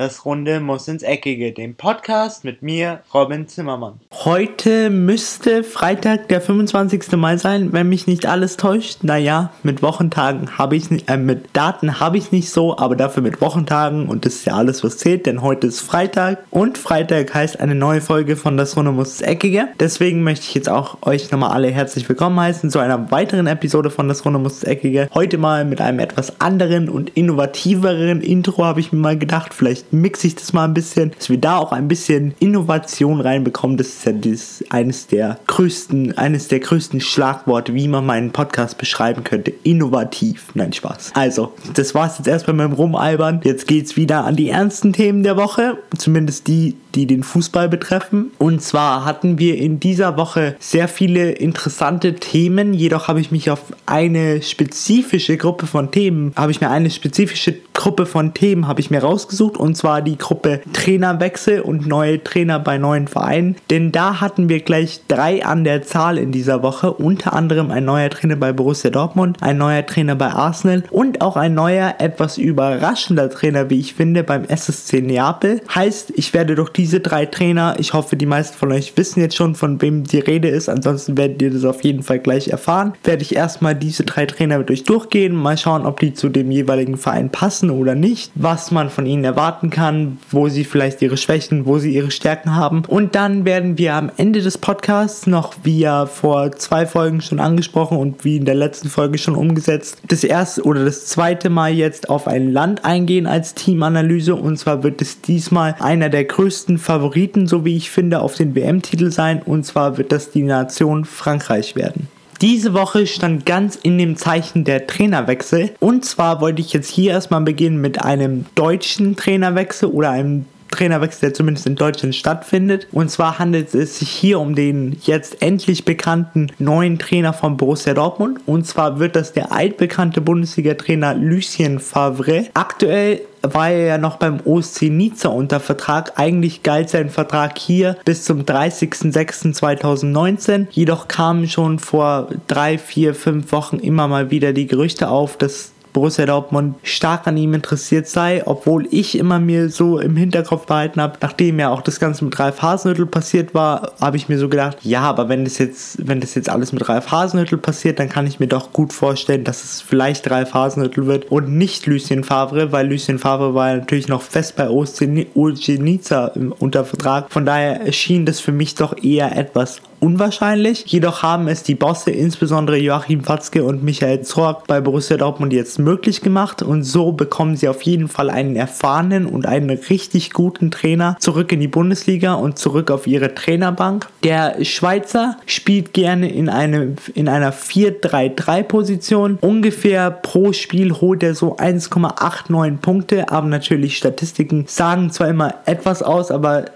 Das Runde muss ins Eckige, dem Podcast mit mir, Robin Zimmermann. Heute müsste Freitag der 25. Mai sein, wenn mich nicht alles täuscht. Naja, mit Wochentagen habe ich äh, mit Daten habe ich nicht so, aber dafür mit Wochentagen und das ist ja alles, was zählt, denn heute ist Freitag und Freitag heißt eine neue Folge von Das Runde muss ins Eckige. Deswegen möchte ich jetzt auch euch nochmal alle herzlich willkommen heißen zu einer weiteren Episode von Das Runde muss ins Eckige. Heute mal mit einem etwas anderen und innovativeren Intro habe ich mir mal gedacht, vielleicht mixe ich das mal ein bisschen, dass wir da auch ein bisschen Innovation reinbekommen. Das ist ja das, eines der größten, eines der größten Schlagworte, wie man meinen Podcast beschreiben könnte. Innovativ. Nein, Spaß. Also, das war's jetzt erstmal mit dem Rumalbern. Jetzt geht's wieder an die ernsten Themen der Woche. Zumindest die, die den Fußball betreffen. Und zwar hatten wir in dieser Woche sehr viele interessante Themen. Jedoch habe ich mich auf eine spezifische Gruppe von Themen, habe ich mir eine spezifische Gruppe von Themen habe ich mir rausgesucht und zwar die Gruppe Trainerwechsel und neue Trainer bei neuen Vereinen. Denn da hatten wir gleich drei an der Zahl in dieser Woche. Unter anderem ein neuer Trainer bei Borussia Dortmund, ein neuer Trainer bei Arsenal und auch ein neuer, etwas überraschender Trainer, wie ich finde, beim SSC Neapel. Heißt, ich werde durch diese drei Trainer, ich hoffe, die meisten von euch wissen jetzt schon, von wem die Rede ist. Ansonsten werdet ihr das auf jeden Fall gleich erfahren. Werde ich erstmal diese drei Trainer mit euch durchgehen, mal schauen, ob die zu dem jeweiligen Verein passen oder nicht, was man von ihnen erwarten kann, wo sie vielleicht ihre Schwächen, wo sie ihre Stärken haben. Und dann werden wir am Ende des Podcasts noch, wie ja vor zwei Folgen schon angesprochen und wie in der letzten Folge schon umgesetzt, das erste oder das zweite Mal jetzt auf ein Land eingehen als Teamanalyse. Und zwar wird es diesmal einer der größten Favoriten, so wie ich finde, auf den WM-Titel sein. Und zwar wird das die Nation Frankreich werden. Diese Woche stand ganz in dem Zeichen der Trainerwechsel. Und zwar wollte ich jetzt hier erstmal beginnen mit einem deutschen Trainerwechsel oder einem Trainerwechsel, der zumindest in Deutschland stattfindet. Und zwar handelt es sich hier um den jetzt endlich bekannten neuen Trainer von Borussia Dortmund. Und zwar wird das der altbekannte Bundesliga-Trainer Lucien Favre. Aktuell war er ja noch beim OSC Nizza unter Vertrag. Eigentlich galt sein Vertrag hier bis zum 30.06.2019. Jedoch kamen schon vor drei, vier, fünf Wochen immer mal wieder die Gerüchte auf, dass Borussia Dortmund stark an ihm interessiert sei, obwohl ich immer mir so im Hinterkopf behalten habe, nachdem ja auch das Ganze mit Ralf Hasenhüttl passiert war, habe ich mir so gedacht, ja, aber wenn das jetzt, wenn das jetzt alles mit Ralf Hasenhüttl passiert, dann kann ich mir doch gut vorstellen, dass es vielleicht Ralf Hasenhüttl wird und nicht Lucien Favre, weil Lucien Favre war ja natürlich noch fest bei Nizza unter Vertrag. Von daher erschien das für mich doch eher etwas unwahrscheinlich. Jedoch haben es die Bosse, insbesondere Joachim Watzke und Michael Zorg bei Borussia Dortmund jetzt möglich gemacht und so bekommen sie auf jeden Fall einen erfahrenen und einen richtig guten Trainer zurück in die Bundesliga und zurück auf ihre Trainerbank. Der Schweizer spielt gerne in, eine, in einer 4-3-3 Position. Ungefähr pro Spiel holt er so 1,89 Punkte, aber natürlich Statistiken sagen zwar immer etwas aus, aber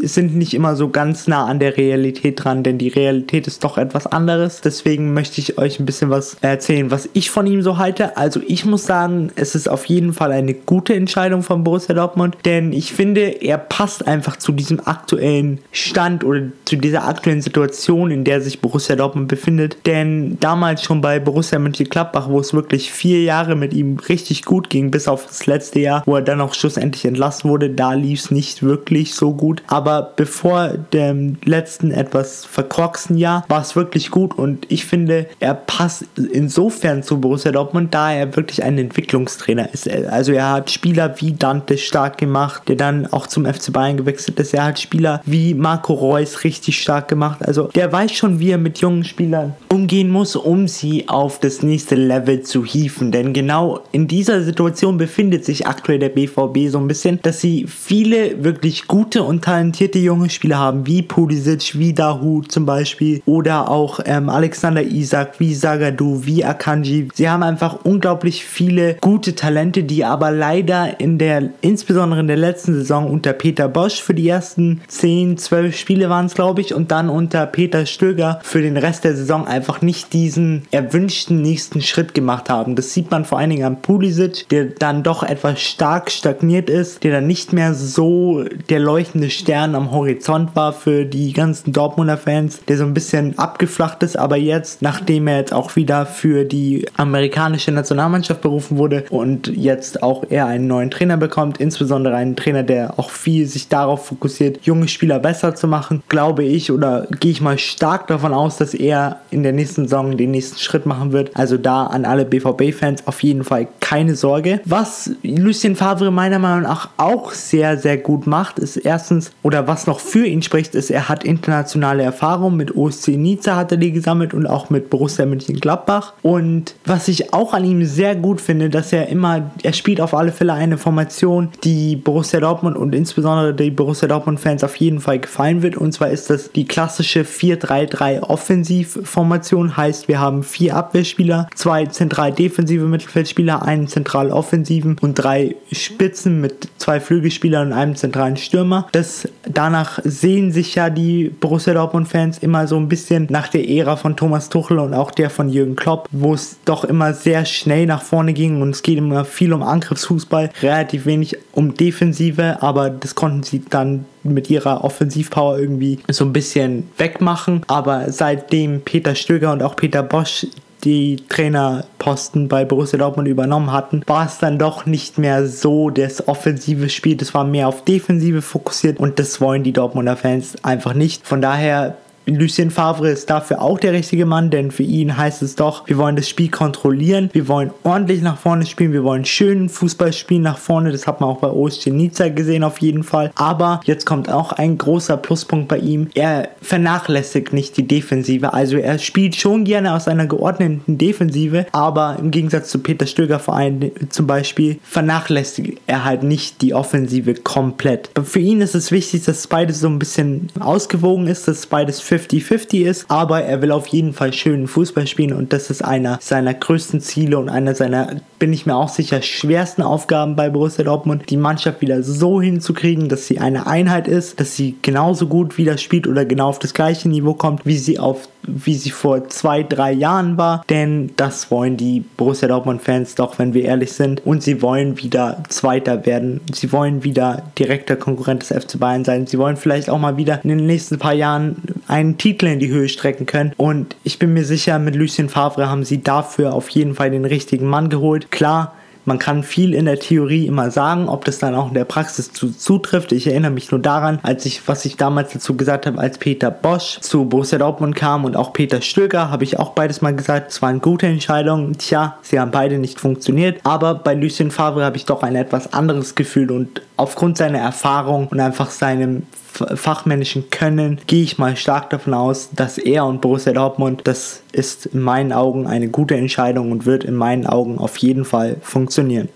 sind nicht immer so ganz nah an der Realität dran, denn die Realität ist doch etwas anderes. Deswegen möchte ich euch ein bisschen was erzählen, was ich von ihm so halte. Also ich muss sagen, es ist auf jeden Fall eine gute Entscheidung von Borussia Dortmund, denn ich finde, er passt einfach zu diesem aktuellen Stand oder zu dieser aktuellen Situation, in der sich Borussia Dortmund befindet. Denn damals schon bei Borussia Mönchengladbach, wo es wirklich vier Jahre mit ihm richtig gut ging, bis auf das letzte Jahr, wo er dann auch schlussendlich entlassen wurde, da lief es nicht wirklich so gut. Aber bevor dem letzten etwas verkorksten Jahr war es wirklich gut und ich finde, er passt insofern zu Borussia Dortmund, da er wirklich ein Entwicklungstrainer ist. Also er hat Spieler wie Dante stark gemacht, der dann auch zum FC Bayern gewechselt ist. Er hat Spieler wie Marco Reus richtig stark gemacht. Also der weiß schon, wie er mit jungen Spielern umgehen muss, um sie auf das nächste Level zu hieven. Denn genau in dieser Situation befindet sich aktuell der BVB so ein bisschen, dass sie viele wirklich gute und talentierte junge Spieler haben, wie Pulisic, wie Zum Beispiel oder auch ähm, Alexander Isak, wie Sagadu, wie Akanji. Sie haben einfach unglaublich viele gute Talente, die aber leider in der, insbesondere in der letzten Saison unter Peter Bosch für die ersten 10, 12 Spiele waren es, glaube ich, und dann unter Peter Stöger für den Rest der Saison einfach nicht diesen erwünschten nächsten Schritt gemacht haben. Das sieht man vor allen Dingen an Pulisic, der dann doch etwas stark stagniert ist, der dann nicht mehr so der leuchtende Stern am Horizont war für die ganzen Dortmunder Fans Fans, der so ein bisschen abgeflacht ist, aber jetzt, nachdem er jetzt auch wieder für die amerikanische Nationalmannschaft berufen wurde und jetzt auch er einen neuen Trainer bekommt, insbesondere einen Trainer, der auch viel sich darauf fokussiert, junge Spieler besser zu machen, glaube ich oder gehe ich mal stark davon aus, dass er in der nächsten Saison den nächsten Schritt machen wird. Also da an alle BVB-Fans auf jeden Fall keine Sorge. Was Lucien Favre meiner Meinung nach auch sehr, sehr gut macht, ist erstens, oder was noch für ihn spricht, ist, er hat internationale Erfahrung. Mit OSC Nizza hat er die gesammelt und auch mit Borussia Mönchengladbach. Und was ich auch an ihm sehr gut finde, dass er immer, er spielt auf alle Fälle eine Formation, die Borussia Dortmund und insbesondere die Borussia Dortmund-Fans auf jeden Fall gefallen wird. Und zwar ist das die klassische 4-3-3 Offensivformation. Heißt, wir haben vier Abwehrspieler, zwei zentral defensive Mittelfeldspieler, einen zentral offensiven und drei Spitzen mit zwei Flügelspielern und einem zentralen Stürmer. Das, danach sehen sich ja die Borussia Dortmund-Fans immer so ein bisschen nach der Ära von Thomas Tuchel und auch der von Jürgen Klopp, wo es doch immer sehr schnell nach vorne ging und es geht immer viel um Angriffsfußball, relativ wenig um Defensive, aber das konnten sie dann mit ihrer Offensivpower irgendwie so ein bisschen wegmachen. Aber seitdem Peter Stöger und auch Peter Bosch die Trainerposten bei Borussia Dortmund übernommen hatten, war es dann doch nicht mehr so das offensive Spiel. Das war mehr auf Defensive fokussiert und das wollen die Dortmunder Fans einfach nicht. Von daher Lucien Favre ist dafür auch der richtige Mann, denn für ihn heißt es doch, wir wollen das Spiel kontrollieren, wir wollen ordentlich nach vorne spielen, wir wollen schönen Fußball spielen nach vorne, das hat man auch bei Nizza gesehen auf jeden Fall. Aber jetzt kommt auch ein großer Pluspunkt bei ihm, er vernachlässigt nicht die Defensive, also er spielt schon gerne aus einer geordneten Defensive, aber im Gegensatz zu Peter Stöger Verein zum Beispiel vernachlässigt er halt nicht die Offensive komplett. Für ihn ist es wichtig, dass beides so ein bisschen ausgewogen ist, dass beides 50-50 ist, aber er will auf jeden Fall schönen Fußball spielen und das ist einer seiner größten Ziele und einer seiner, bin ich mir auch sicher, schwersten Aufgaben bei Borussia Dortmund, die Mannschaft wieder so hinzukriegen, dass sie eine Einheit ist, dass sie genauso gut wieder spielt oder genau auf das gleiche Niveau kommt, wie sie auf wie sie vor zwei, drei Jahren war, denn das wollen die Borussia Dortmund-Fans doch, wenn wir ehrlich sind. Und sie wollen wieder Zweiter werden. Sie wollen wieder direkter Konkurrent des FC Bayern sein. Sie wollen vielleicht auch mal wieder in den nächsten paar Jahren einen Titel in die Höhe strecken können. Und ich bin mir sicher, mit Lucien Favre haben sie dafür auf jeden Fall den richtigen Mann geholt. Klar, man kann viel in der Theorie immer sagen, ob das dann auch in der Praxis zu, zutrifft. Ich erinnere mich nur daran, als ich, was ich damals dazu gesagt habe, als Peter Bosch zu Borussia Dortmund kam und auch Peter Stöger, habe ich auch beides mal gesagt, es waren gute Entscheidungen. Tja, sie haben beide nicht funktioniert. Aber bei Lucien Favre habe ich doch ein etwas anderes Gefühl und aufgrund seiner Erfahrung und einfach seinem fachmännischen Können gehe ich mal stark davon aus, dass er und Borussia Dortmund, das ist in meinen Augen eine gute Entscheidung und wird in meinen Augen auf jeden Fall funktionieren.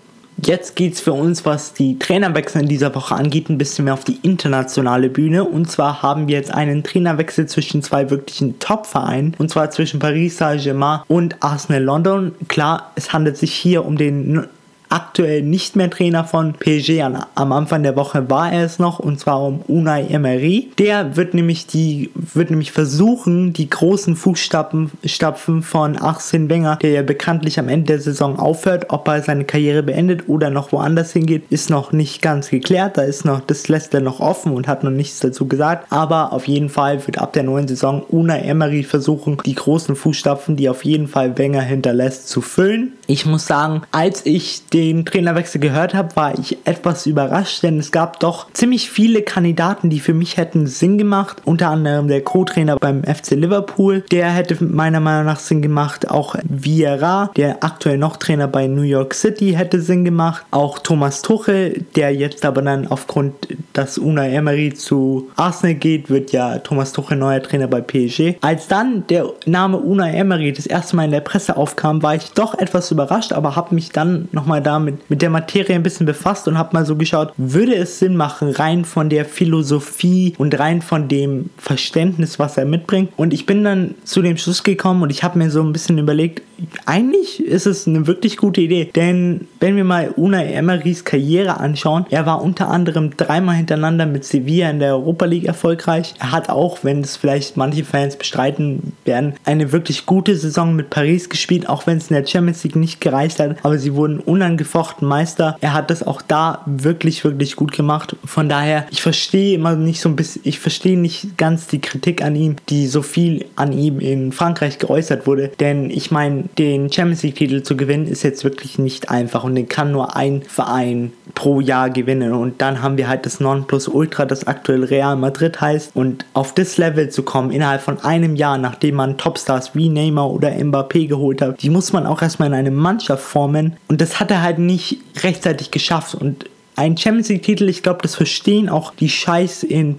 Jetzt geht es für uns, was die Trainerwechsel in dieser Woche angeht, ein bisschen mehr auf die internationale Bühne. Und zwar haben wir jetzt einen Trainerwechsel zwischen zwei wirklichen Top-Vereinen. Und zwar zwischen Paris Saint-Germain und Arsenal London. Klar, es handelt sich hier um den aktuell nicht mehr Trainer von PSG. Am Anfang der Woche war er es noch und zwar um Unai Emery. Der wird nämlich die wird nämlich versuchen, die großen Fußstapfen Stapfen von Arsene Wenger, der ja bekanntlich am Ende der Saison aufhört, ob er seine Karriere beendet oder noch woanders hingeht, ist noch nicht ganz geklärt. Da ist noch das lässt er noch offen und hat noch nichts dazu gesagt, aber auf jeden Fall wird ab der neuen Saison Unai Emery versuchen, die großen Fußstapfen, die auf jeden Fall Wenger hinterlässt, zu füllen. Ich muss sagen, als ich den den Trainerwechsel gehört habe, war ich etwas überrascht, denn es gab doch ziemlich viele Kandidaten, die für mich hätten Sinn gemacht. Unter anderem der Co-Trainer beim FC Liverpool, der hätte meiner Meinung nach Sinn gemacht. Auch Vieira, der aktuell noch Trainer bei New York City, hätte Sinn gemacht. Auch Thomas Tuchel, der jetzt aber dann aufgrund, dass Unai Emery zu Arsenal geht, wird ja Thomas Tuchel neuer Trainer bei PSG. Als dann der Name Unai Emery das erste Mal in der Presse aufkam, war ich doch etwas überrascht, aber habe mich dann nochmal da mit, mit der Materie ein bisschen befasst und habe mal so geschaut, würde es Sinn machen, rein von der Philosophie und rein von dem Verständnis, was er mitbringt. Und ich bin dann zu dem Schluss gekommen und ich habe mir so ein bisschen überlegt, eigentlich ist es eine wirklich gute Idee, denn wenn wir mal Unai Emerys Karriere anschauen, er war unter anderem dreimal hintereinander mit Sevilla in der Europa League erfolgreich. Er hat auch, wenn es vielleicht manche Fans bestreiten werden, eine wirklich gute Saison mit Paris gespielt, auch wenn es in der Champions League nicht gereicht hat. Aber sie wurden unangefochten Meister. Er hat das auch da wirklich, wirklich gut gemacht. Von daher, ich verstehe immer nicht so ein bisschen, ich verstehe nicht ganz die Kritik an ihm, die so viel an ihm in Frankreich geäußert wurde. Denn ich meine, den Champions League-Titel zu gewinnen ist jetzt wirklich nicht einfach und den kann nur ein Verein pro Jahr gewinnen. Und dann haben wir halt das Nonplusultra, das aktuell Real Madrid heißt. Und auf das Level zu kommen, innerhalb von einem Jahr, nachdem man Topstars wie Neymar oder Mbappé geholt hat, die muss man auch erstmal in eine Mannschaft formen. Und das hat er halt nicht rechtzeitig geschafft. Und ein Champions League-Titel, ich glaube, das verstehen auch die Scheiß in,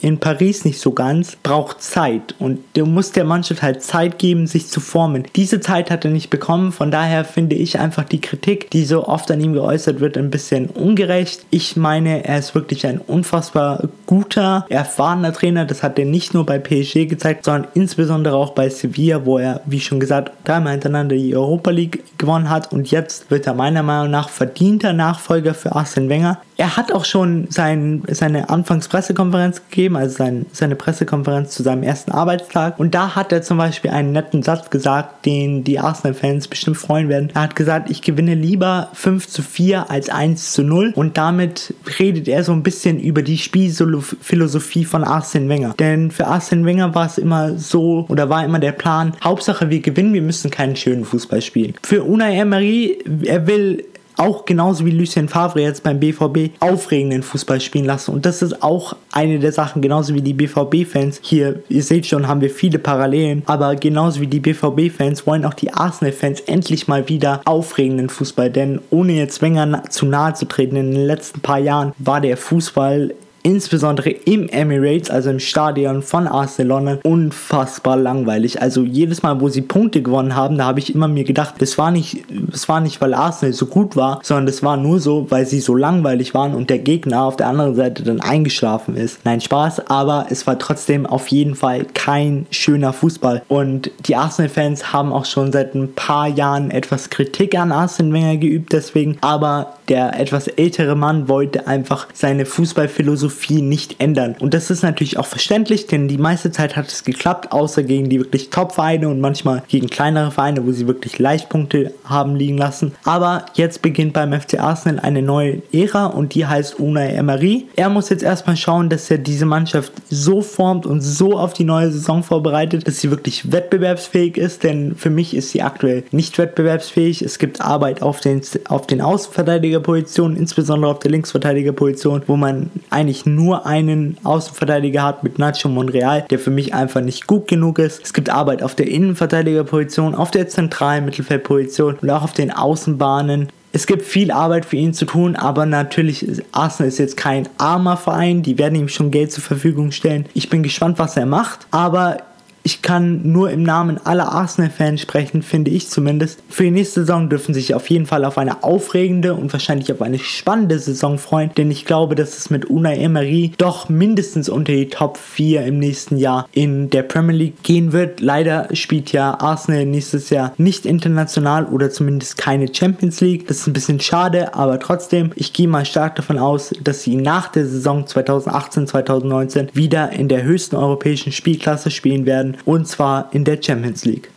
in Paris nicht so ganz, braucht Zeit. Und du musst der Mannschaft halt Zeit geben, sich zu formen. Diese Zeit hat er nicht bekommen. Von daher finde ich einfach die Kritik, die so oft an ihm geäußert wird, ein bisschen ungerecht. Ich meine, er ist wirklich ein unfassbar guter, erfahrener Trainer. Das hat er nicht nur bei PSG gezeigt, sondern insbesondere auch bei Sevilla, wo er, wie schon gesagt, dreimal hintereinander die Europa League gewonnen hat. Und jetzt wird er meiner Meinung nach verdienter Nachfolger für Arsene Wenger Wenger. Er hat auch schon sein, seine Anfangspressekonferenz gegeben, also sein, seine Pressekonferenz zu seinem ersten Arbeitstag. Und da hat er zum Beispiel einen netten Satz gesagt, den die Arsenal-Fans bestimmt freuen werden. Er hat gesagt, ich gewinne lieber 5 zu 4 als 1 zu 0. Und damit redet er so ein bisschen über die Spielphilosophie von Arsene Wenger. Denn für Arsene Wenger war es immer so, oder war immer der Plan, Hauptsache wir gewinnen, wir müssen keinen schönen Fußball spielen. Für Unai Emery, er will auch genauso wie Lucien Favre jetzt beim BVB aufregenden Fußball spielen lassen. Und das ist auch eine der Sachen, genauso wie die BVB-Fans. Hier, ihr seht schon, haben wir viele Parallelen. Aber genauso wie die BVB-Fans wollen auch die Arsenal-Fans endlich mal wieder aufregenden Fußball. Denn ohne jetzt Wenger zu nahe zu treten, in den letzten paar Jahren war der Fußball insbesondere im Emirates, also im Stadion von Arsenal unfassbar langweilig. Also jedes Mal, wo sie Punkte gewonnen haben, da habe ich immer mir gedacht, das war nicht, das war nicht, weil Arsenal so gut war, sondern das war nur so, weil sie so langweilig waren und der Gegner auf der anderen Seite dann eingeschlafen ist. Nein, Spaß, aber es war trotzdem auf jeden Fall kein schöner Fußball. Und die Arsenal-Fans haben auch schon seit ein paar Jahren etwas Kritik an Arsenal Wenger geübt, deswegen, aber der etwas ältere Mann wollte einfach seine Fußballphilosophie Philosophie nicht ändern. Und das ist natürlich auch verständlich, denn die meiste Zeit hat es geklappt, außer gegen die wirklich Top-Vereine und manchmal gegen kleinere Vereine, wo sie wirklich Leichtpunkte haben liegen lassen. Aber jetzt beginnt beim FC Arsenal eine neue Ära und die heißt Unai Emery. Er muss jetzt erstmal schauen, dass er diese Mannschaft so formt und so auf die neue Saison vorbereitet, dass sie wirklich wettbewerbsfähig ist, denn für mich ist sie aktuell nicht wettbewerbsfähig. Es gibt Arbeit auf den, auf den Außenverteidigerpositionen, insbesondere auf der Linksverteidigerposition, wo man eigentlich nur einen Außenverteidiger hat mit Nacho Monreal, der für mich einfach nicht gut genug ist. Es gibt Arbeit auf der Innenverteidigerposition, auf der zentralen Mittelfeldposition und auch auf den Außenbahnen. Es gibt viel Arbeit für ihn zu tun, aber natürlich, Arsenal ist jetzt kein armer Verein, die werden ihm schon Geld zur Verfügung stellen. Ich bin gespannt, was er macht, aber ich kann nur im Namen aller Arsenal-Fans sprechen, finde ich zumindest. Für die nächste Saison dürfen sich auf jeden Fall auf eine aufregende und wahrscheinlich auf eine spannende Saison freuen, denn ich glaube, dass es mit Unai Emery doch mindestens unter die Top 4 im nächsten Jahr in der Premier League gehen wird. Leider spielt ja Arsenal nächstes Jahr nicht international oder zumindest keine Champions League. Das ist ein bisschen schade, aber trotzdem, ich gehe mal stark davon aus, dass sie nach der Saison 2018-2019 wieder in der höchsten europäischen Spielklasse spielen werden und zwar in der Champions League.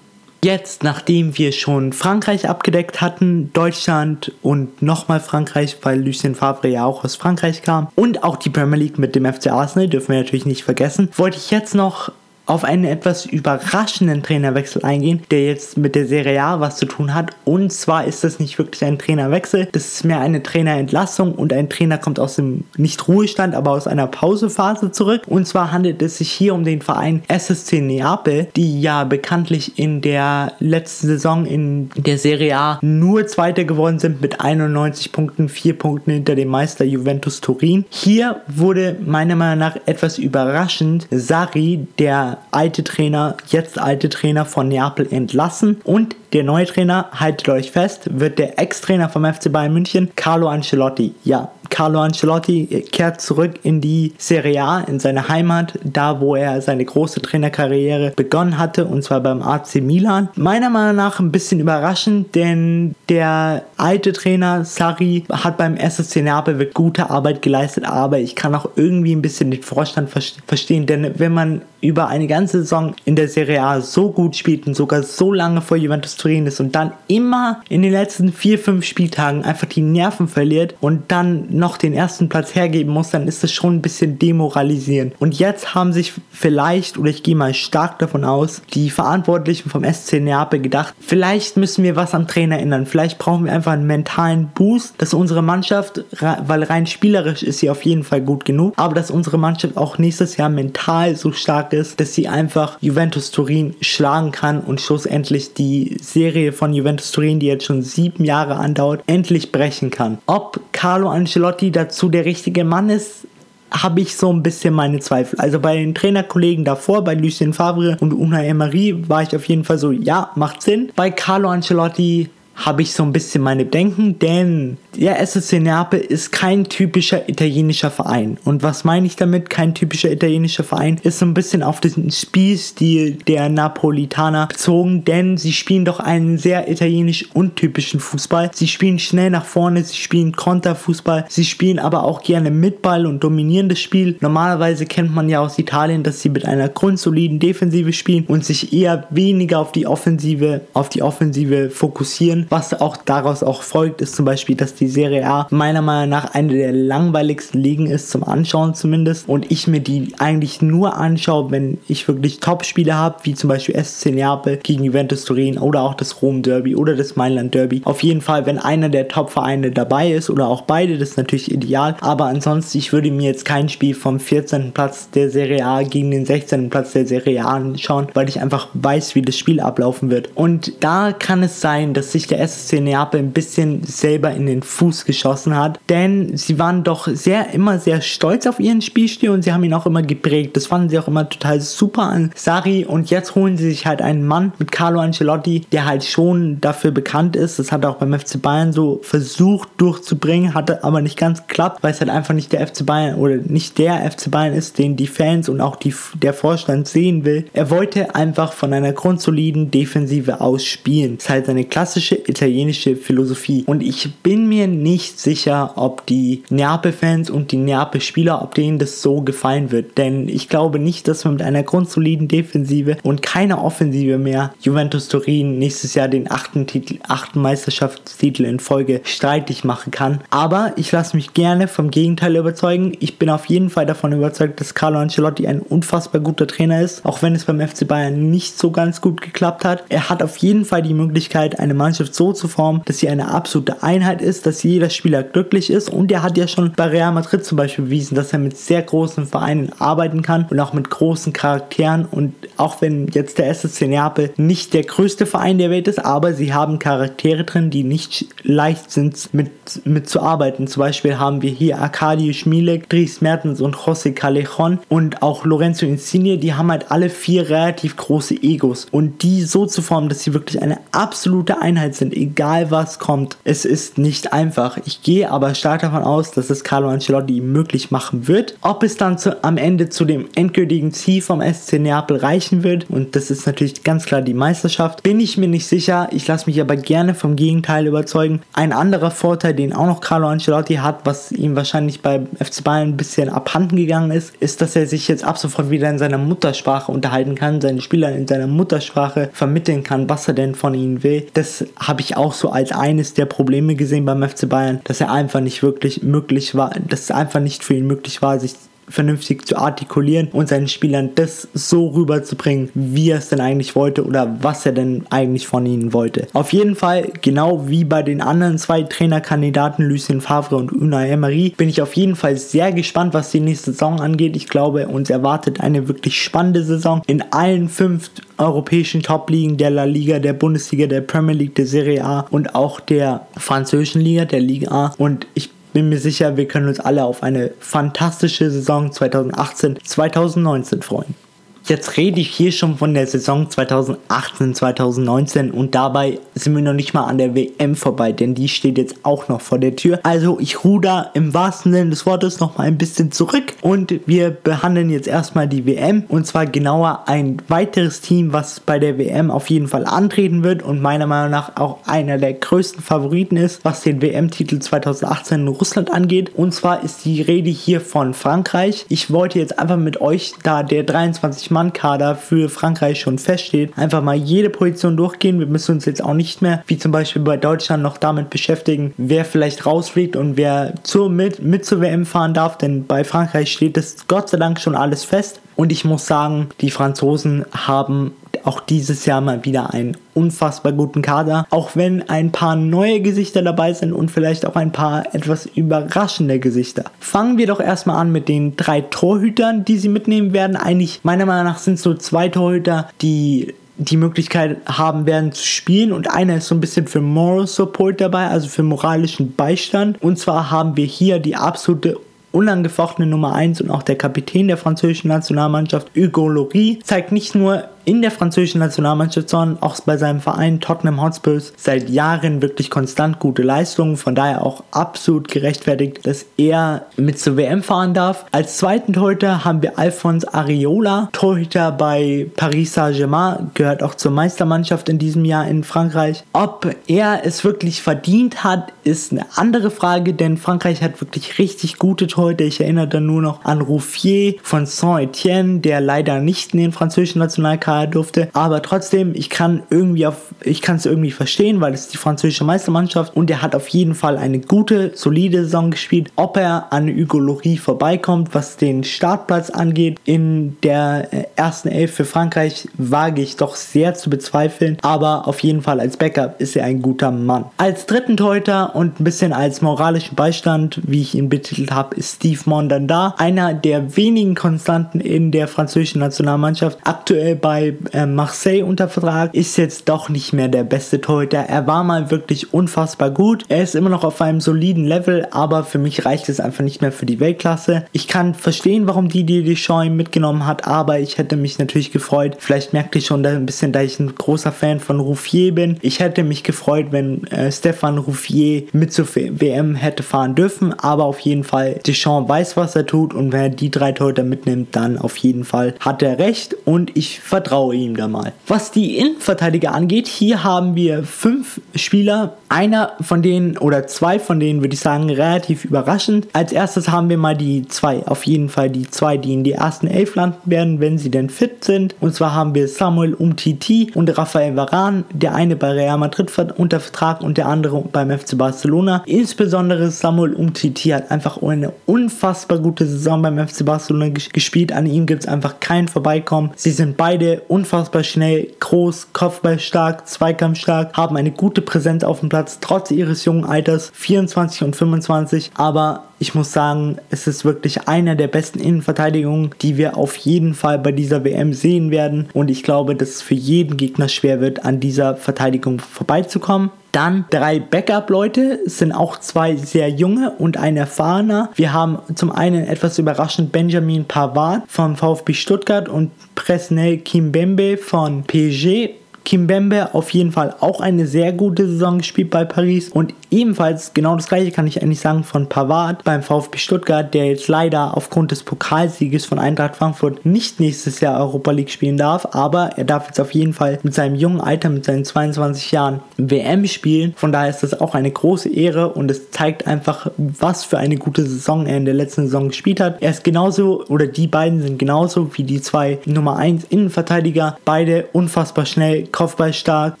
Jetzt, nachdem wir schon Frankreich abgedeckt hatten, Deutschland und nochmal Frankreich, weil Lucien Favre ja auch aus Frankreich kam und auch die Premier League mit dem FC Arsenal, dürfen wir natürlich nicht vergessen, wollte ich jetzt noch auf einen etwas überraschenden Trainerwechsel eingehen, der jetzt mit der Serie A was zu tun hat. Und zwar ist das nicht wirklich ein Trainerwechsel, das ist mehr eine Trainerentlassung und ein Trainer kommt aus dem nicht Ruhestand, aber aus einer Pausephase zurück. Und zwar handelt es sich hier um den Verein SSC Neapel, die ja bekanntlich in der letzten Saison in der Serie A nur Zweiter geworden sind mit 91 Punkten, 4 Punkten hinter dem Meister Juventus Turin. Hier wurde meiner Meinung nach etwas überraschend Sari, der alte Trainer, jetzt alte Trainer von Neapel entlassen und der neue Trainer, haltet euch fest, wird der Ex-Trainer vom FC Bayern München, Carlo Ancelotti. Ja, Carlo Ancelotti kehrt zurück in die Serie A, in seine Heimat, da wo er seine große Trainerkarriere begonnen hatte, und zwar beim AC Milan. Meiner Meinung nach ein bisschen überraschend, denn der alte Trainer Sari hat beim SSC Neapel wirklich gute Arbeit geleistet, aber ich kann auch irgendwie ein bisschen den Vorstand verstehen, denn wenn man über eine ganze Saison in der Serie A so gut spielt und sogar so lange vor Juventus Turin ist und dann immer in den letzten vier, fünf Spieltagen einfach die Nerven verliert und dann noch den ersten Platz hergeben muss, dann ist das schon ein bisschen demoralisierend. Und jetzt haben sich vielleicht, oder ich gehe mal stark davon aus, die Verantwortlichen vom SC Neapel gedacht, vielleicht müssen wir was am Trainer ändern. Vielleicht brauchen wir einfach einen mentalen Boost, dass unsere Mannschaft, weil rein spielerisch ist sie auf jeden Fall gut genug, aber dass unsere Mannschaft auch nächstes Jahr mental so stark ist, dass sie einfach Juventus Turin schlagen kann und schlussendlich die Serie von Juventus Turin, die jetzt schon sieben Jahre andauert, endlich brechen kann. Ob Carlo Ancelotti dazu der richtige Mann ist, habe ich so ein bisschen meine Zweifel. Also bei den Trainerkollegen davor, bei Lucien Favre und Unai Emery, war ich auf jeden Fall so, ja, macht Sinn. Bei Carlo Ancelotti habe ich so ein bisschen meine Bedenken, denn der SSC Neapel ist kein typischer italienischer Verein. Und was meine ich damit? Kein typischer italienischer Verein ist so ein bisschen auf den Spielstil der Napolitaner bezogen, denn sie spielen doch einen sehr italienisch untypischen Fußball. Sie spielen schnell nach vorne, sie spielen Konterfußball, sie spielen aber auch gerne mit Ball und dominieren das Spiel. Normalerweise kennt man ja aus Italien, dass sie mit einer grundsoliden Defensive spielen und sich eher weniger auf die Offensive, auf die Offensive fokussieren. Was auch daraus auch folgt, ist zum Beispiel, dass die Serie A meiner Meinung nach eine der langweiligsten Ligen ist, zum Anschauen zumindest. Und ich mir die eigentlich nur anschaue, wenn ich wirklich Top-Spiele habe, wie zum Beispiel SC Neapel gegen Juventus Turin oder auch das Rom Derby oder das Mailand Derby. Auf jeden Fall, wenn einer der Top-Vereine dabei ist oder auch beide, das ist natürlich ideal. Aber ansonsten, ich würde mir jetzt kein Spiel vom 14. Platz der Serie A gegen den 16. Platz der Serie A anschauen, weil ich einfach weiß, wie das Spiel ablaufen wird. Und da kann es sein, dass sich der SSC Neapel ein bisschen selber in den Fuß geschossen hat, denn sie waren doch sehr immer sehr stolz auf ihren Spielstil und sie haben ihn auch immer geprägt. Das fanden sie auch immer total super an Sari und jetzt holen sie sich halt einen Mann mit Carlo Ancelotti, der halt schon dafür bekannt ist. Das hat er auch beim FC Bayern so versucht durchzubringen, hatte aber nicht ganz geklappt, weil es halt einfach nicht der FC Bayern oder nicht der FC Bayern ist, den die Fans und auch die, der Vorstand sehen will. Er wollte einfach von einer grundsoliden Defensive aus spielen. Das ist halt seine klassische italienische Philosophie. Und ich bin mir nicht sicher, ob die Neapel-Fans und die Neapel-Spieler, ob denen das so gefallen wird. Denn ich glaube nicht, dass man mit einer grundsoliden Defensive und keiner Offensive mehr Juventus Turin nächstes Jahr den achten, Titel, achten Meisterschaftstitel in Folge streitig machen kann. Aber ich lasse mich gerne vom Gegenteil überzeugen. Ich bin auf jeden Fall davon überzeugt, dass Carlo Ancelotti ein unfassbar guter Trainer ist, auch wenn es beim FC Bayern nicht so ganz gut geklappt hat. Er hat auf jeden Fall die Möglichkeit, eine Mannschaft so zu formen, dass sie eine absolute Einheit ist, dass jeder Spieler glücklich ist. Und er hat ja schon bei Real Madrid zum Beispiel bewiesen, dass er mit sehr großen Vereinen arbeiten kann und auch mit großen Charakteren. Und auch wenn jetzt der SSC Neapel nicht der größte Verein der Welt ist, aber sie haben Charaktere drin, die nicht leicht sind mit, mit zu arbeiten. Zum Beispiel haben wir hier Arkadi Schmielek, Dries Mertens und José Callejon und auch Lorenzo Insigne, die haben halt alle vier relativ große Egos und die so zu formen, dass sie wirklich eine absolute Einheit sind, egal was kommt. Es ist nicht einfach. Ich gehe aber stark davon aus, dass es Carlo Ancelotti möglich machen wird. Ob es dann zu, am Ende zu dem endgültigen Ziel vom SC Neapel reichen wird, und das ist natürlich ganz klar die Meisterschaft, bin ich mir nicht sicher. Ich lasse mich aber gerne vom Gegenteil überzeugen. Ein anderer Vorteil, den auch noch Carlo Ancelotti hat, was ihm wahrscheinlich bei FC Bayern ein bisschen abhanden gegangen ist, ist, dass er sich jetzt ab sofort wieder in seiner Muttersprache unterhalten kann, seine Spieler in seiner Muttersprache vermitteln kann, was er denn von ihnen will. Das habe ich auch so als eines der Probleme gesehen beim FC Bayern, dass er einfach nicht wirklich möglich war, dass es einfach nicht für ihn möglich war, sich vernünftig zu artikulieren und seinen Spielern das so rüberzubringen, wie er es denn eigentlich wollte oder was er denn eigentlich von ihnen wollte. Auf jeden Fall, genau wie bei den anderen zwei Trainerkandidaten Lucien Favre und Unai Emery, bin ich auf jeden Fall sehr gespannt, was die nächste Saison angeht. Ich glaube, uns erwartet eine wirklich spannende Saison in allen fünf europäischen Top-Ligen der La Liga, der Bundesliga, der Premier League, der Serie A und auch der französischen Liga, der Liga A. Und ich bin mir sicher, wir können uns alle auf eine fantastische Saison 2018-2019 freuen. Jetzt rede ich hier schon von der Saison 2018, 2019 und dabei sind wir noch nicht mal an der WM vorbei, denn die steht jetzt auch noch vor der Tür. Also ich ruder im wahrsten Sinne des Wortes noch mal ein bisschen zurück und wir behandeln jetzt erstmal die WM und zwar genauer ein weiteres Team, was bei der WM auf jeden Fall antreten wird und meiner Meinung nach auch einer der größten Favoriten ist, was den WM-Titel 2018 in Russland angeht. Und zwar ist die Rede hier von Frankreich. Ich wollte jetzt einfach mit euch, da der 23 Mann-Kader für Frankreich schon feststeht, einfach mal jede Position durchgehen. Wir müssen uns jetzt auch nicht mehr, wie zum Beispiel bei Deutschland, noch damit beschäftigen, wer vielleicht rausfliegt und wer zur, mit, mit zur WM fahren darf, denn bei Frankreich steht das Gott sei Dank schon alles fest. Und ich muss sagen, die Franzosen haben auch dieses Jahr mal wieder einen unfassbar guten Kader, auch wenn ein paar neue Gesichter dabei sind und vielleicht auch ein paar etwas überraschende Gesichter. Fangen wir doch erstmal an mit den drei Torhütern, die sie mitnehmen werden. Eigentlich meiner Meinung nach sind es so zwei Torhüter, die die Möglichkeit haben werden zu spielen und einer ist so ein bisschen für Moral Support dabei, also für moralischen Beistand. Und zwar haben wir hier die absolute unangefochtene Nummer 1 und auch der Kapitän der französischen Nationalmannschaft, Hugo Lloris, zeigt nicht nur in der französischen Nationalmannschaft, sondern auch bei seinem Verein Tottenham Hotspurs seit Jahren wirklich konstant gute Leistungen. Von daher auch absolut gerechtfertigt, dass er mit zur WM fahren darf. Als zweiten Torhüter haben wir Alphonse Areola, Torhüter bei Paris Saint-Germain, gehört auch zur Meistermannschaft in diesem Jahr in Frankreich. Ob er es wirklich verdient hat, ist eine andere Frage, denn Frankreich hat wirklich richtig gute Torhüter. Ich erinnere da nur noch an Rouffier von Saint-Etienne, der leider nicht in den französischen Nationalkader Pokal durfte. Aber trotzdem, ich kann irgendwie auf, ich kann es irgendwie verstehen, weil es die französische Meistermannschaft und er hat auf jeden Fall eine gute, solide Saison gespielt. Ob er an Hugo vorbeikommt, was den Startplatz angeht, in der äh, ersten Elf für Frankreich, wage ich doch sehr zu bezweifeln. Aber auf jeden Fall als Backup ist er ein guter Mann. Als dritten Teuter und ein bisschen als moralischen Beistand, wie ich ihn betitelt habe, ist Steve Mondanda, einer der wenigen Konstanten in der französischen Nationalmannschaft. Aktuell bei bei äh, Marseille unter Vertrag, ist jetzt doch nicht mehr der beste Torhüter. Er war mal wirklich unfassbar gut. Er ist immer noch auf einem soliden Level, aber für mich reicht es einfach nicht mehr für die Weltklasse. Ich kann verstehen, warum Didier Deschamps ihn mitgenommen hat, aber ich hätte mich natürlich gefreut. Vielleicht merkt ihr schon ein bisschen, da ich ein großer Fan von Rouffier bin. Ich hätte mich gefreut, wenn äh, Stefan Rouffier mit zur WM hätte fahren dürfen, aber auf jeden Fall Deschamps weiß, was er tut und wenn er die drei Torhüter mitnimmt, dann auf jeden Fall hat er recht und ich vertraue vertraue ihm da mal. Was die Innenverteidiger angeht, hier haben wir fünf Spieler. Einer von denen oder zwei von denen würde ich sagen relativ überraschend. Als erstes haben wir mal die zwei, auf jeden Fall die zwei, die in die ersten elf landen werden, wenn sie denn fit sind. Und zwar haben wir Samuel Umtiti und Rafael Varan. Der eine bei Real Madrid unter Vertrag und der andere beim FC Barcelona. Insbesondere Samuel Umtiti hat einfach eine unfassbar gute Saison beim FC Barcelona gespielt. An ihm gibt es einfach kein Vorbeikommen. Sie sind beide unfassbar schnell, groß, kopfballstark, zweikampfstark, haben eine gute Präsenz auf dem Platz, trotz ihres jungen Alters, 24 und 25. Aber ich muss sagen, es ist wirklich einer der besten Innenverteidigungen, die wir auf jeden Fall bei dieser WM sehen werden. Und ich glaube, dass es für jeden Gegner schwer wird, an dieser Verteidigung vorbeizukommen. Dann drei Backup-Leute, sind auch zwei sehr junge und ein erfahrener. Wir haben zum einen etwas überraschend Benjamin Pavard vom VfB Stuttgart und Presnel Kimbembe von PSG. Kimbembe auf jeden Fall auch eine sehr gute Saison gespielt bei Paris und ebenfalls genau das gleiche kann ich eigentlich sagen von Pavard beim VfB Stuttgart, der jetzt leider aufgrund des Pokalsieges von Eintracht Frankfurt nicht nächstes Jahr Europa League spielen darf, aber er darf jetzt auf jeden Fall mit seinem jungen Alter, mit seinen 22 Jahren WM spielen. Von daher ist das auch eine große Ehre und es zeigt einfach, was für eine gute Saison er in der letzten Saison gespielt hat. Er ist genauso oder die beiden sind genauso wie die zwei Nummer 1 Innenverteidiger, beide unfassbar schnell Kopfballstark,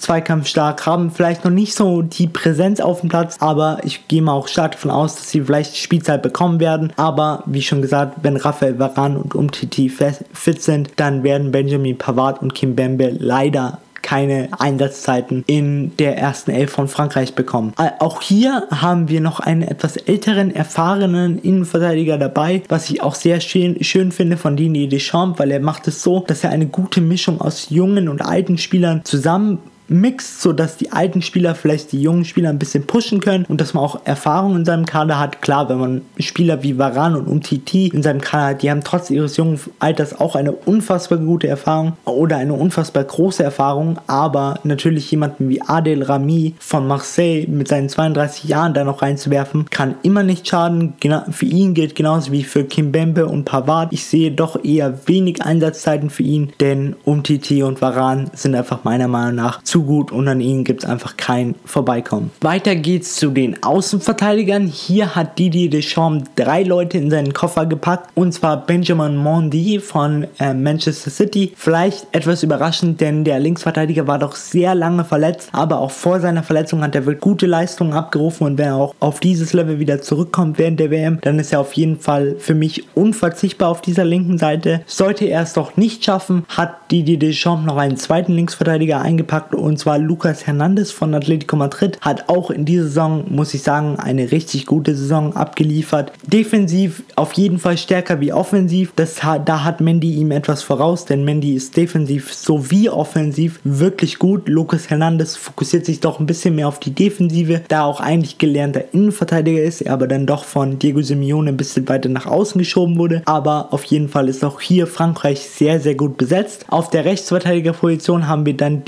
Zweikampfstark, haben vielleicht noch nicht so die Präsenz auf dem Platz, aber ich gehe mal auch stark davon aus, dass sie vielleicht Spielzeit bekommen werden. Aber wie schon gesagt, wenn Raphael Varan und Umtiti fit sind, dann werden Benjamin Pavard und Kim Bembe leider keine Einsatzzeiten in der ersten Elf von Frankreich bekommen. Auch hier haben wir noch einen etwas älteren, erfahrenen Innenverteidiger dabei, was ich auch sehr schön, schön finde von Didier Deschamps, weil er macht es so, dass er eine gute Mischung aus jungen und alten Spielern zusammen mixt, sodass die alten Spieler vielleicht die jungen Spieler ein bisschen pushen können und dass man auch Erfahrung in seinem Kader hat. Klar, wenn man Spieler wie Varan und Umtiti in seinem Kader hat, die haben trotz ihres jungen Alters auch eine unfassbar gute Erfahrung oder eine unfassbar große Erfahrung, aber natürlich jemanden wie Adel Rami von Marseille mit seinen 32 Jahren da noch reinzuwerfen, kann immer nicht schaden. Für ihn gilt genauso wie für Kimbembe und Pavard. Ich sehe doch eher wenig Einsatzzeiten für ihn, denn Umtiti und Varan sind einfach meiner Meinung nach zu gut und an ihnen gibt es einfach kein Vorbeikommen. Weiter geht's zu den Außenverteidigern. Hier hat Didier Deschamps drei Leute in seinen Koffer gepackt und zwar Benjamin Mondi von äh, Manchester City. Vielleicht etwas überraschend, denn der Linksverteidiger war doch sehr lange verletzt, aber auch vor seiner Verletzung hat er wirklich gute Leistungen abgerufen und wenn er auch auf dieses Level wieder zurückkommt während der WM, dann ist er auf jeden Fall für mich unverzichtbar auf dieser linken Seite. Sollte er es doch nicht schaffen, hat Didier Deschamps noch einen zweiten Linksverteidiger eingepackt und zwar Lucas Hernandez von Atletico Madrid. Hat auch in dieser Saison, muss ich sagen, eine richtig gute Saison abgeliefert. Defensiv auf jeden Fall stärker wie offensiv. Das, da hat Mendy ihm etwas voraus, denn Mendy ist defensiv sowie offensiv wirklich gut. Lucas Hernandez fokussiert sich doch ein bisschen mehr auf die Defensive, da auch eigentlich gelernter Innenverteidiger ist, er aber dann doch von Diego Simeone ein bisschen weiter nach außen geschoben wurde. Aber auf jeden Fall ist auch hier Frankreich sehr, sehr gut besetzt. Auf der Rechtsverteidigerposition haben wir dann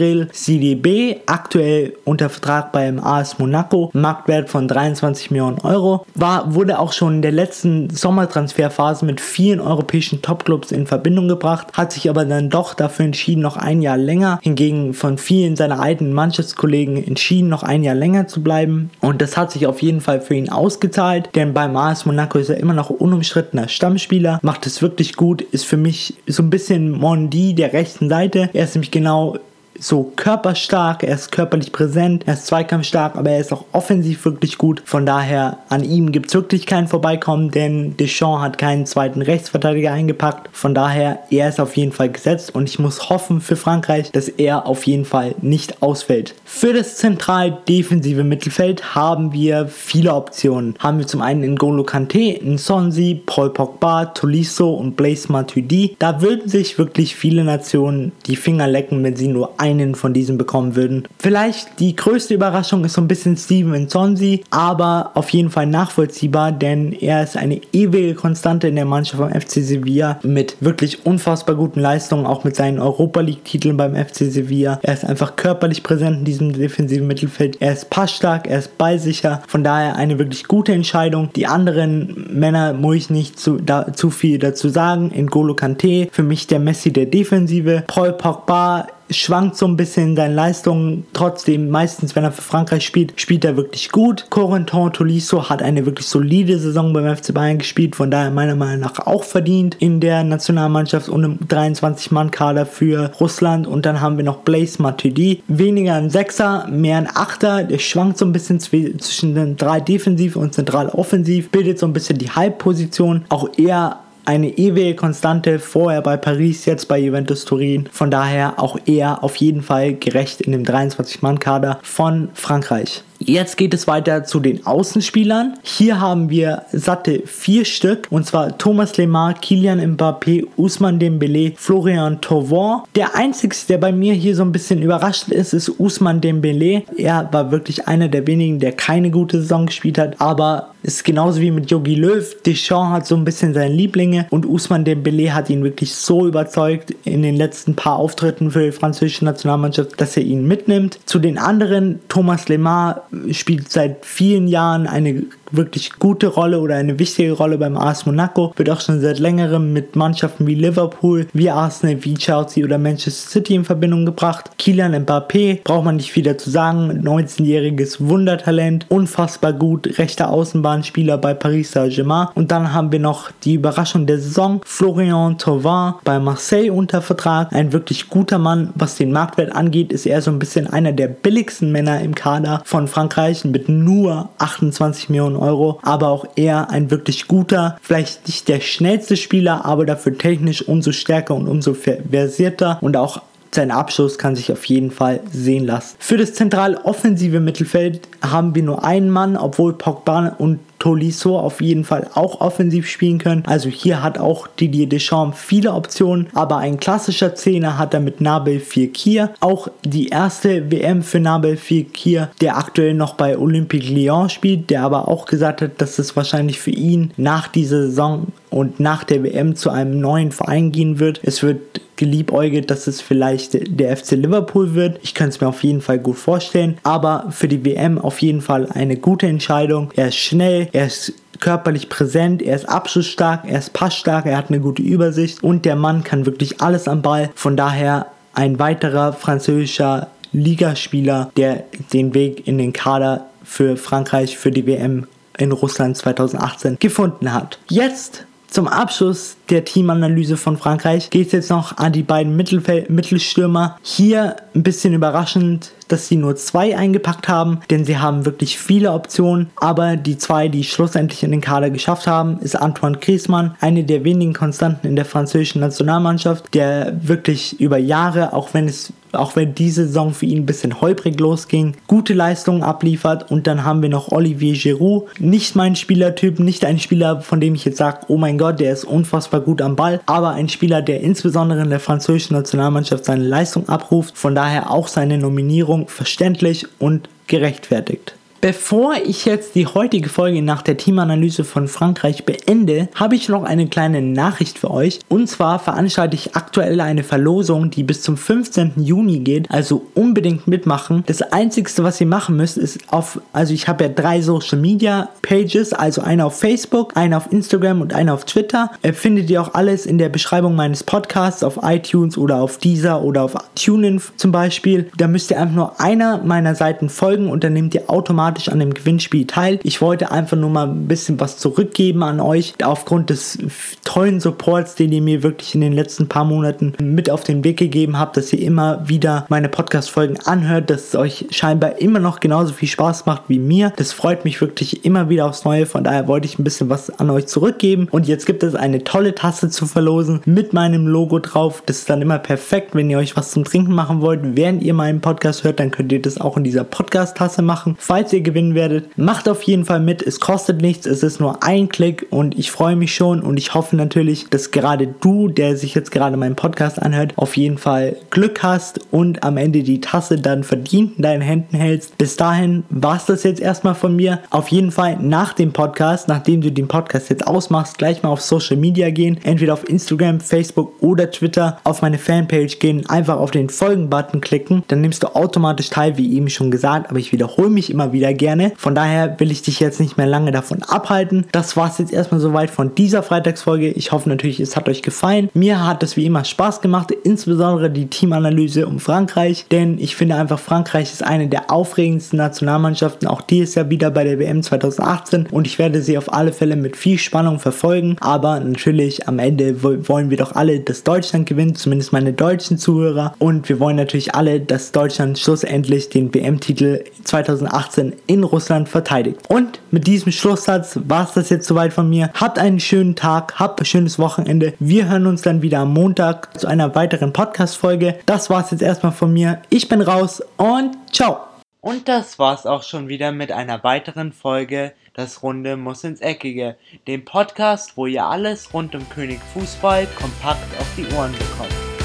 Dichibril CDB, aktuell unter Vertrag beim AS Monaco, Marktwert von 23 Millionen Euro. War, wurde auch schon in der letzten Sommertransferphase mit vielen europäischen Topclubs in Verbindung gebracht, hat sich aber dann doch dafür entschieden, noch ein Jahr länger, hingegen von vielen seiner alten Mannschaftskollegen entschieden, noch ein Jahr länger zu bleiben. Und das hat sich auf jeden Fall für ihn ausgezahlt, denn beim AS Monaco ist er immer noch unumstrittener Stammspieler, macht es wirklich gut, ist für mich so ein bisschen Mondi der rechten Seite. Er ist nämlich genau so körperstark, er ist körperlich präsent, er ist zweikampfstark, aber er ist auch offensiv wirklich gut. Von daher, an ihm gibt es wirklich kein Vorbeikommen, denn Deschamps hat keinen zweiten Rechtsverteidiger eingepackt. Von daher, er ist auf jeden Fall gesetzt und ich muss hoffen für Frankreich, dass er auf jeden Fall nicht ausfällt. Für das zentral defensive Mittelfeld haben wir viele Optionen. Haben wir zum einen N'Golo Kante, Nsonsi, Paul Pogba, Tolisso und Blaise Matuidi. Da würden sich wirklich viele Nationen die Finger lecken, wenn sie nur ein einen von diesen bekommen würden. Vielleicht die größte Überraschung ist so ein bisschen Steven Nsonsi, aber auf jeden Fall nachvollziehbar, denn er ist eine ewige Konstante in der Mannschaft vom FC Sevilla mit wirklich unfassbar guten Leistungen, auch mit seinen Europa League Titeln beim FC Sevilla. Er ist einfach körperlich präsent in diesem defensiven Mittelfeld. Er ist passstark, er ist ballsicher. Von daher eine wirklich gute Entscheidung. Die anderen Männer muss ich nicht zu, da, zu viel dazu sagen. In Golo Kante, für mich der Messi der Defensive. Paul Pogba schwankt so ein bisschen in seinen Leistungen. Trotzdem, meistens, wenn er für Frankreich spielt, spielt er wirklich gut. Corentin Tolisso hat eine wirklich solide Saison beim FC Bayern gespielt, von daher meiner Meinung nach auch verdient in der Nationalmannschaft und im 23-Mann-Kader für Russland. Und dann haben wir noch Blaise Matuidi. Weniger ein Sechser, mehr ein Achter. Der schwankt so ein bisschen zwischen den drei defensiv und zentral offensiv, bildet so ein bisschen die Halbposition. Auch eher eine ewige Konstante, vorher bei Paris, jetzt bei Juventus Turin. Von daher auch er auf jeden Fall gerecht in dem 23-Mann-Kader von Frankreich. Jetzt geht es weiter zu den Außenspielern. Hier haben wir satte vier Stück und zwar Thomas Lemar, Kilian Mbappé, Usman Dembele, Florian Thauvin. Der einzige, der bei mir hier so ein bisschen überrascht ist, ist Usman Dembele. Er war wirklich einer der wenigen, der keine gute Saison gespielt hat, aber ist genauso wie mit Yogi Löw. Deschamps hat so ein bisschen seine Lieblinge und Usman Dembele hat ihn wirklich so überzeugt in den letzten paar Auftritten für die französische Nationalmannschaft, dass er ihn mitnimmt. Zu den anderen, Thomas Lemar spielt seit vielen Jahren eine wirklich gute Rolle oder eine wichtige Rolle beim AS Monaco, wird auch schon seit längerem mit Mannschaften wie Liverpool, wie Arsenal, wie Chelsea oder Manchester City in Verbindung gebracht. Kylian Mbappé, braucht man nicht wieder zu sagen, 19-jähriges Wundertalent, unfassbar gut, rechter Außenbahnspieler bei Paris Saint-Germain. Und dann haben wir noch die Überraschung der Saison, Florian Thauvin bei Marseille unter Vertrag, ein wirklich guter Mann, was den Marktwert angeht, ist er so ein bisschen einer der billigsten Männer im Kader von Frankreich mit nur 28 Millionen Euro, aber auch eher ein wirklich guter, vielleicht nicht der schnellste Spieler, aber dafür technisch umso stärker und umso versierter und auch sein Abschluss kann sich auf jeden Fall sehen lassen. Für das zentral offensive Mittelfeld haben wir nur einen Mann, obwohl Pogba und Tolisso auf jeden Fall auch offensiv spielen können. Also hier hat auch Didier Deschamps viele Optionen, aber ein klassischer Zehner hat er mit Nabil Fekir. Auch die erste WM für Nabil Fekir, der aktuell noch bei Olympique Lyon spielt, der aber auch gesagt hat, dass es wahrscheinlich für ihn nach dieser Saison und nach der WM zu einem neuen Verein gehen wird. Es wird geliebäugelt, dass es vielleicht der FC Liverpool wird. Ich kann es mir auf jeden Fall gut vorstellen. Aber für die WM auf jeden Fall eine gute Entscheidung. Er ist schnell, er ist körperlich präsent, er ist abschlussstark, er ist passstark, er hat eine gute Übersicht und der Mann kann wirklich alles am Ball. Von daher ein weiterer französischer Ligaspieler, der den Weg in den Kader für Frankreich für die WM in Russland 2018 gefunden hat. Jetzt zum Abschluss der Teamanalyse von Frankreich geht es jetzt noch an die beiden Mittelfeld Mittelstürmer. Hier ein bisschen überraschend, dass sie nur zwei eingepackt haben, denn sie haben wirklich viele Optionen. Aber die zwei, die schlussendlich in den Kader geschafft haben, ist Antoine Griezmann, eine der wenigen Konstanten in der französischen Nationalmannschaft, der wirklich über Jahre, auch wenn es auch wenn diese Saison für ihn ein bisschen holprig losging, gute Leistungen abliefert. Und dann haben wir noch Olivier Giroud. Nicht mein Spielertyp, nicht ein Spieler, von dem ich jetzt sage, oh mein Gott, der ist unfassbar gut am Ball, aber ein Spieler, der insbesondere in der französischen Nationalmannschaft seine Leistung abruft. Von daher auch seine Nominierung verständlich und gerechtfertigt. Bevor ich jetzt die heutige Folge nach der Teamanalyse von Frankreich beende, habe ich noch eine kleine Nachricht für euch. Und zwar veranstalte ich aktuell eine Verlosung, die bis zum 15. Juni geht. Also unbedingt mitmachen. Das Einzige, was ihr machen müsst, ist auf, also ich habe ja drei Social Media Pages, also eine auf Facebook, eine auf Instagram und eine auf Twitter. Äh, findet ihr auch alles in der Beschreibung meines Podcasts auf iTunes oder auf Deezer oder auf TuneIn zum Beispiel. Da müsst ihr einfach nur einer meiner Seiten folgen und dann nehmt ihr automatisch automatisch an dem Gewinnspiel teil. Ich wollte einfach nur mal ein bisschen was zurückgeben an euch, aufgrund des tollen Supports, den ihr mir wirklich in den letzten paar Monaten mit auf den Weg gegeben habt, dass ihr immer wieder meine Podcast-Folgen anhört, dass es euch scheinbar immer noch genauso viel Spaß macht wie mir. Das freut mich wirklich immer wieder aufs Neue. Von daher wollte ich ein bisschen was an euch zurückgeben. Und jetzt gibt es eine tolle Tasse zu verlosen mit meinem Logo drauf. Das ist dann immer perfekt, wenn ihr euch was zum Trinken machen wollt, während ihr meinen Podcast hört, dann könnt ihr das auch in dieser Podcast-Tasse machen. Falls ihr ihr gewinnen werdet. Macht auf jeden Fall mit, es kostet nichts, es ist nur ein Klick und ich freue mich schon und ich hoffe natürlich, dass gerade du, der sich jetzt gerade meinen Podcast anhört, auf jeden Fall Glück hast und am Ende die Tasse dann verdient in deinen Händen hältst. Bis dahin war es das jetzt erstmal von mir. Auf jeden Fall nach dem Podcast, nachdem du den Podcast jetzt ausmachst, gleich mal auf Social Media gehen, entweder auf Instagram, Facebook oder Twitter, auf meine Fanpage gehen, einfach auf den Folgen-Button klicken, dann nimmst du automatisch teil, wie eben schon gesagt, aber ich wiederhole mich immer wieder sehr gerne. Von daher will ich dich jetzt nicht mehr lange davon abhalten. Das war es jetzt erstmal soweit von dieser Freitagsfolge. Ich hoffe natürlich, es hat euch gefallen. Mir hat es wie immer Spaß gemacht, insbesondere die Teamanalyse um Frankreich, denn ich finde einfach, Frankreich ist eine der aufregendsten Nationalmannschaften, auch die ist ja wieder bei der WM 2018 und ich werde sie auf alle Fälle mit viel Spannung verfolgen. Aber natürlich am Ende wollen wir doch alle, dass Deutschland gewinnt, zumindest meine deutschen Zuhörer. Und wir wollen natürlich alle, dass Deutschland schlussendlich den WM-Titel 2018 in Russland verteidigt. Und mit diesem Schlusssatz war es das jetzt soweit von mir. Habt einen schönen Tag, habt ein schönes Wochenende. Wir hören uns dann wieder am Montag zu einer weiteren Podcast-Folge. Das war es jetzt erstmal von mir. Ich bin raus und ciao. Und das war's auch schon wieder mit einer weiteren Folge Das Runde muss ins Eckige, dem Podcast, wo ihr alles rund um König Fußball kompakt auf die Ohren bekommt.